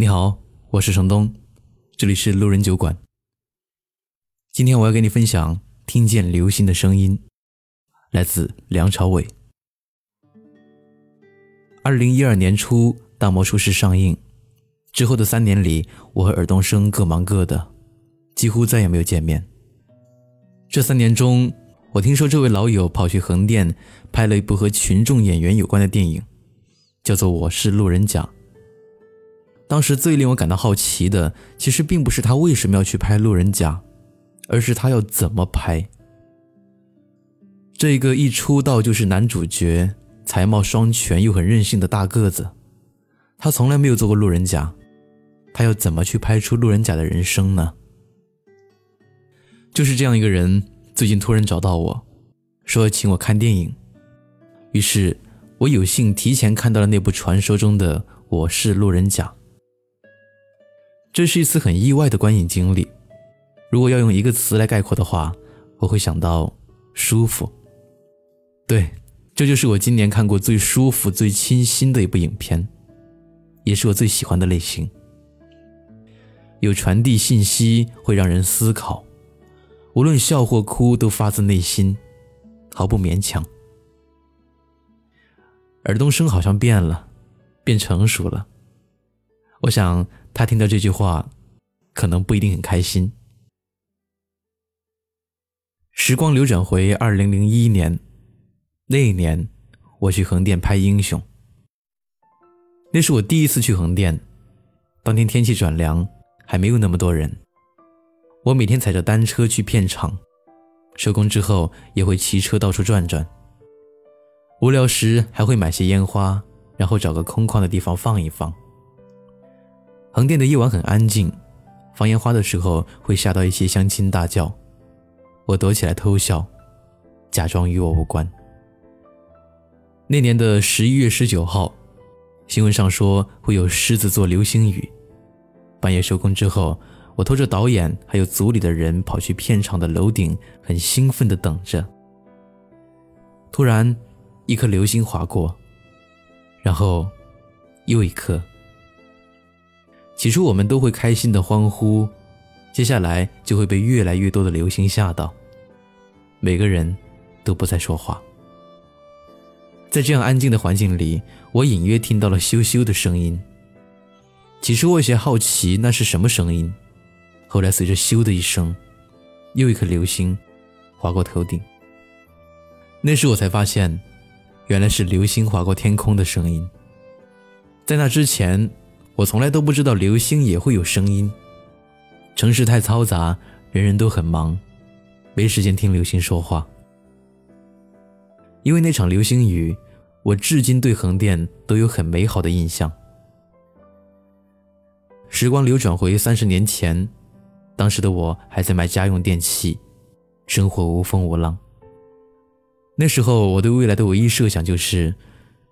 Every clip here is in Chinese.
你好，我是程东，这里是路人酒馆。今天我要给你分享听见流星的声音，来自梁朝伟。二零一二年初，《大魔术师》上映之后的三年里，我和尔冬升各忙各的，几乎再也没有见面。这三年中，我听说这位老友跑去横店拍了一部和群众演员有关的电影，叫做《我是路人甲》。当时最令我感到好奇的，其实并不是他为什么要去拍路人甲，而是他要怎么拍。这个一出道就是男主角、才貌双全又很任性的大个子，他从来没有做过路人甲，他要怎么去拍出路人甲的人生呢？就是这样一个人，最近突然找到我，说请我看电影，于是我有幸提前看到了那部传说中的《我是路人甲》。这是一次很意外的观影经历。如果要用一个词来概括的话，我会想到舒服。对，这就是我今年看过最舒服、最清新的一部影片，也是我最喜欢的类型。有传递信息，会让人思考，无论笑或哭都发自内心，毫不勉强。尔冬升好像变了，变成熟了。我想。他听到这句话，可能不一定很开心。时光流转回二零零一年，那一年我去横店拍《英雄》，那是我第一次去横店。当天天气转凉，还没有那么多人。我每天踩着单车去片场，收工之后也会骑车到处转转。无聊时还会买些烟花，然后找个空旷的地方放一放。横店的夜晚很安静，放烟花的时候会吓到一些乡亲大叫，我躲起来偷笑，假装与我无关。那年的十一月十九号，新闻上说会有狮子座流星雨。半夜收工之后，我拖着导演还有组里的人跑去片场的楼顶，很兴奋地等着。突然，一颗流星划过，然后又一颗。起初我们都会开心的欢呼，接下来就会被越来越多的流星吓到，每个人都不再说话。在这样安静的环境里，我隐约听到了咻咻的声音。起初我有些好奇那是什么声音，后来随着咻的一声，又一颗流星划过头顶。那时我才发现，原来是流星划过天空的声音。在那之前。我从来都不知道流星也会有声音。城市太嘈杂，人人都很忙，没时间听流星说话。因为那场流星雨，我至今对横店都有很美好的印象。时光流转回三十年前，当时的我还在卖家用电器，生活无风无浪。那时候我对未来的唯一设想就是，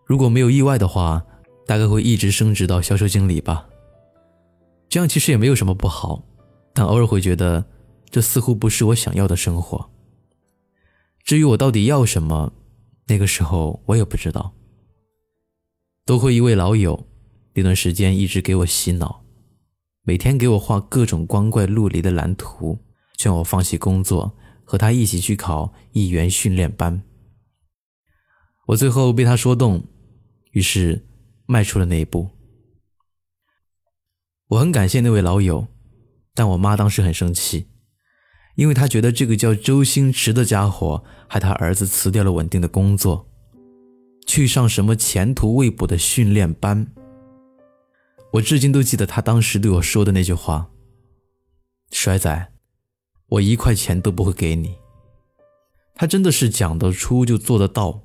如果没有意外的话。大概会一直升职到销售经理吧。这样其实也没有什么不好，但偶尔会觉得这似乎不是我想要的生活。至于我到底要什么，那个时候我也不知道。多亏一位老友，那段时间一直给我洗脑，每天给我画各种光怪陆离的蓝图，劝我放弃工作，和他一起去考议员训练班。我最后被他说动，于是。迈出了那一步，我很感谢那位老友，但我妈当时很生气，因为她觉得这个叫周星驰的家伙害他儿子辞掉了稳定的工作，去上什么前途未卜的训练班。我至今都记得他当时对我说的那句话：“衰仔，我一块钱都不会给你。”他真的是讲得出就做得到，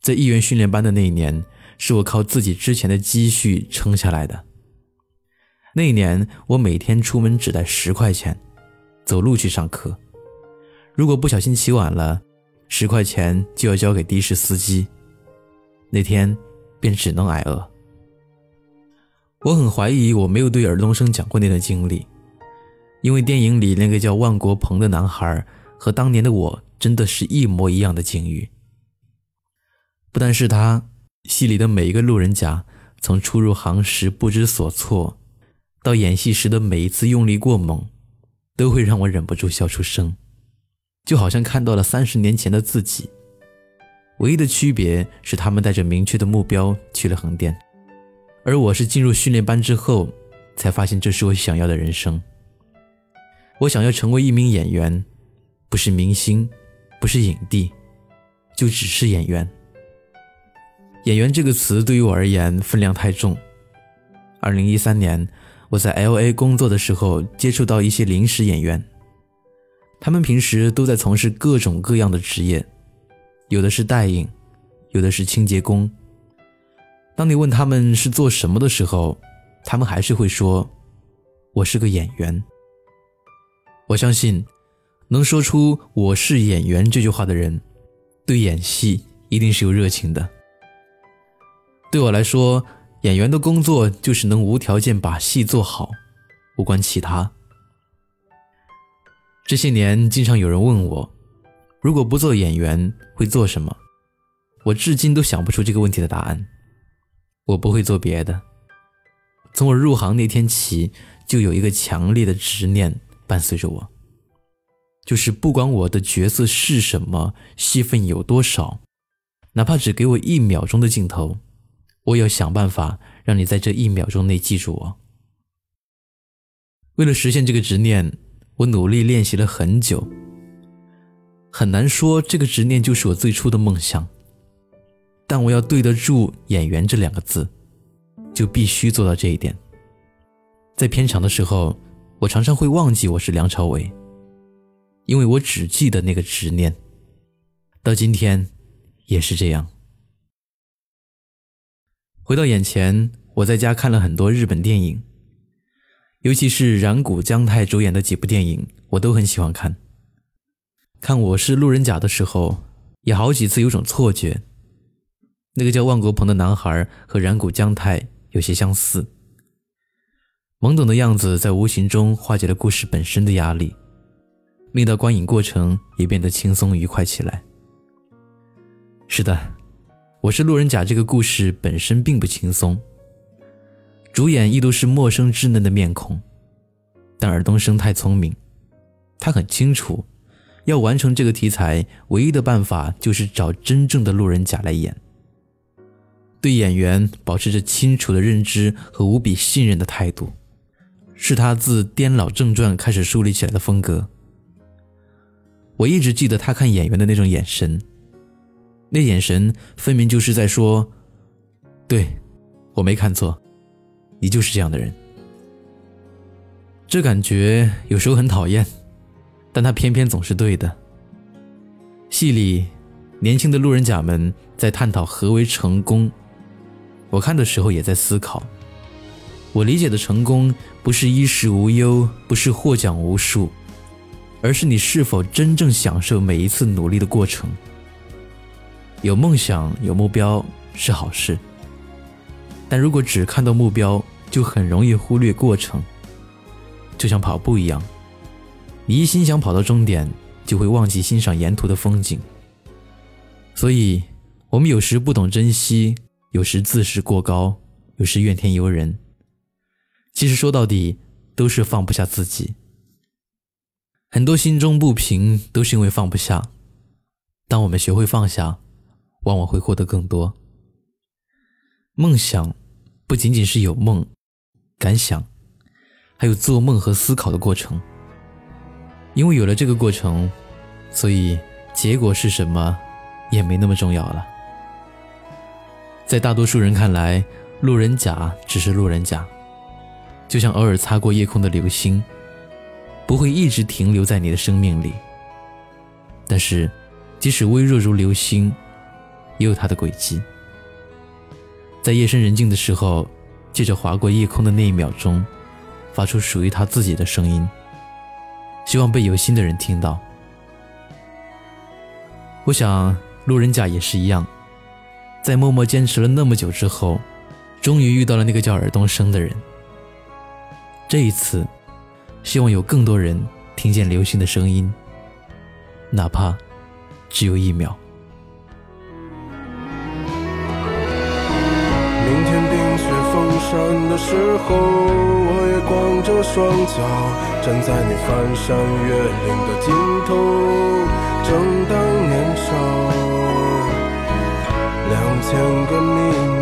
在议员训练班的那一年。是我靠自己之前的积蓄撑下来的。那一年，我每天出门只带十块钱，走路去上课。如果不小心起晚了，十块钱就要交给的士司机。那天便只能挨饿。我很怀疑我没有对尔冬升讲过那段经历，因为电影里那个叫万国鹏的男孩和当年的我真的是一模一样的境遇。不但是他。戏里的每一个路人甲，从初入行时不知所措，到演戏时的每一次用力过猛，都会让我忍不住笑出声，就好像看到了三十年前的自己。唯一的区别是，他们带着明确的目标去了横店，而我是进入训练班之后，才发现这是我想要的人生。我想要成为一名演员，不是明星，不是影帝，就只是演员。演员这个词对于我而言分量太重。二零一三年，我在 L A 工作的时候，接触到一些临时演员，他们平时都在从事各种各样的职业，有的是代影，有的是清洁工。当你问他们是做什么的时候，他们还是会说：“我是个演员。”我相信，能说出“我是演员”这句话的人，对演戏一定是有热情的。对我来说，演员的工作就是能无条件把戏做好，无关其他。这些年，经常有人问我，如果不做演员会做什么？我至今都想不出这个问题的答案。我不会做别的。从我入行那天起，就有一个强烈的执念。伴随着我，就是不管我的角色是什么，戏份有多少，哪怕只给我一秒钟的镜头，我要想办法让你在这一秒钟内记住我。为了实现这个执念，我努力练习了很久。很难说这个执念就是我最初的梦想，但我要对得住“演员”这两个字，就必须做到这一点。在片场的时候。我常常会忘记我是梁朝伟，因为我只记得那个执念。到今天也是这样。回到眼前，我在家看了很多日本电影，尤其是染谷将太主演的几部电影，我都很喜欢看。看《我是路人甲》的时候，也好几次有种错觉，那个叫万国鹏的男孩和染谷将太有些相似。懵懂的样子在无形中化解了故事本身的压力，令到观影过程也变得轻松愉快起来。是的，我是路人甲这个故事本身并不轻松，主演亦都是陌生稚嫩的面孔，但尔冬升太聪明，他很清楚，要完成这个题材，唯一的办法就是找真正的路人甲来演。对演员保持着清楚的认知和无比信任的态度。是他自《颠老正传》开始树立起来的风格。我一直记得他看演员的那种眼神，那眼神分明就是在说：“对，我没看错，你就是这样的人。”这感觉有时候很讨厌，但他偏偏总是对的。戏里，年轻的路人甲们在探讨何为成功，我看的时候也在思考。我理解的成功，不是衣食无忧，不是获奖无数，而是你是否真正享受每一次努力的过程。有梦想、有目标是好事，但如果只看到目标，就很容易忽略过程。就像跑步一样，你一心想跑到终点，就会忘记欣赏沿途的风景。所以，我们有时不懂珍惜，有时自视过高，有时怨天尤人。其实说到底，都是放不下自己。很多心中不平，都是因为放不下。当我们学会放下，往往会获得更多。梦想不仅仅是有梦、敢想，还有做梦和思考的过程。因为有了这个过程，所以结果是什么也没那么重要了。在大多数人看来，路人甲只是路人甲。就像偶尔擦过夜空的流星，不会一直停留在你的生命里。但是，即使微弱如流星，也有它的轨迹。在夜深人静的时候，借着划过夜空的那一秒钟，发出属于他自己的声音，希望被有心的人听到。我想，路人甲也是一样，在默默坚持了那么久之后，终于遇到了那个叫尔东升的人。这一次，希望有更多人听见流星的声音，哪怕只有一秒。山的时候，我也光着双脚站在你翻山越岭的尽头。正当年少，两千个秘密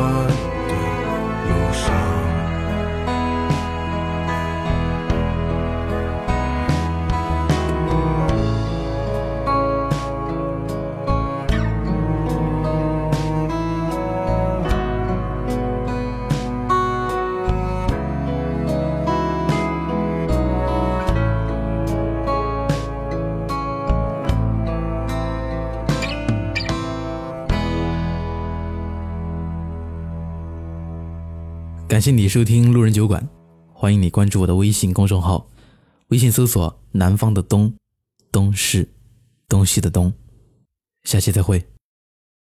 感谢你收听路人酒馆，欢迎你关注我的微信公众号，微信搜索“南方的东”，东是东西的东。下期再会。